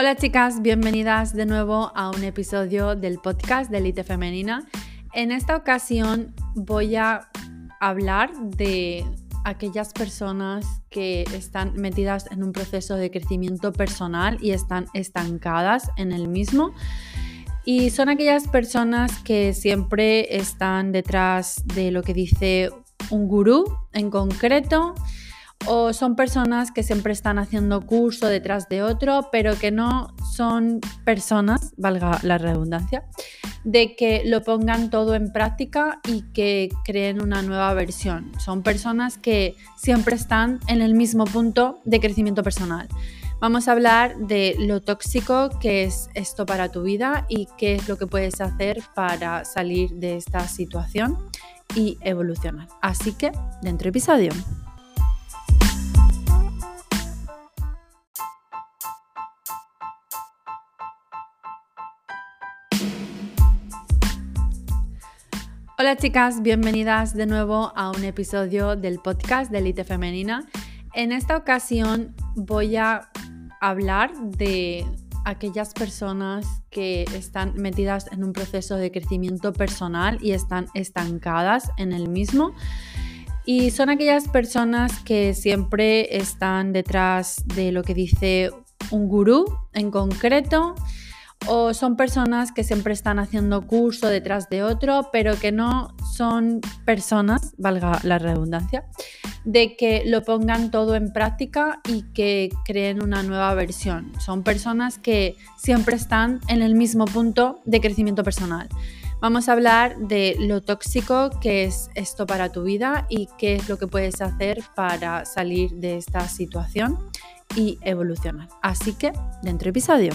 Hola chicas, bienvenidas de nuevo a un episodio del podcast de Elite Femenina. En esta ocasión voy a hablar de aquellas personas que están metidas en un proceso de crecimiento personal y están estancadas en el mismo. Y son aquellas personas que siempre están detrás de lo que dice un gurú en concreto o son personas que siempre están haciendo curso detrás de otro, pero que no son personas, valga la redundancia, de que lo pongan todo en práctica y que creen una nueva versión. Son personas que siempre están en el mismo punto de crecimiento personal. Vamos a hablar de lo tóxico que es esto para tu vida y qué es lo que puedes hacer para salir de esta situación y evolucionar. Así que, dentro episodio. Hola chicas, bienvenidas de nuevo a un episodio del podcast de Elite Femenina. En esta ocasión voy a hablar de aquellas personas que están metidas en un proceso de crecimiento personal y están estancadas en el mismo. Y son aquellas personas que siempre están detrás de lo que dice un gurú en concreto o son personas que siempre están haciendo curso detrás de otro, pero que no son personas, valga la redundancia, de que lo pongan todo en práctica y que creen una nueva versión. Son personas que siempre están en el mismo punto de crecimiento personal. Vamos a hablar de lo tóxico que es esto para tu vida y qué es lo que puedes hacer para salir de esta situación y evolucionar. Así que, dentro episodio.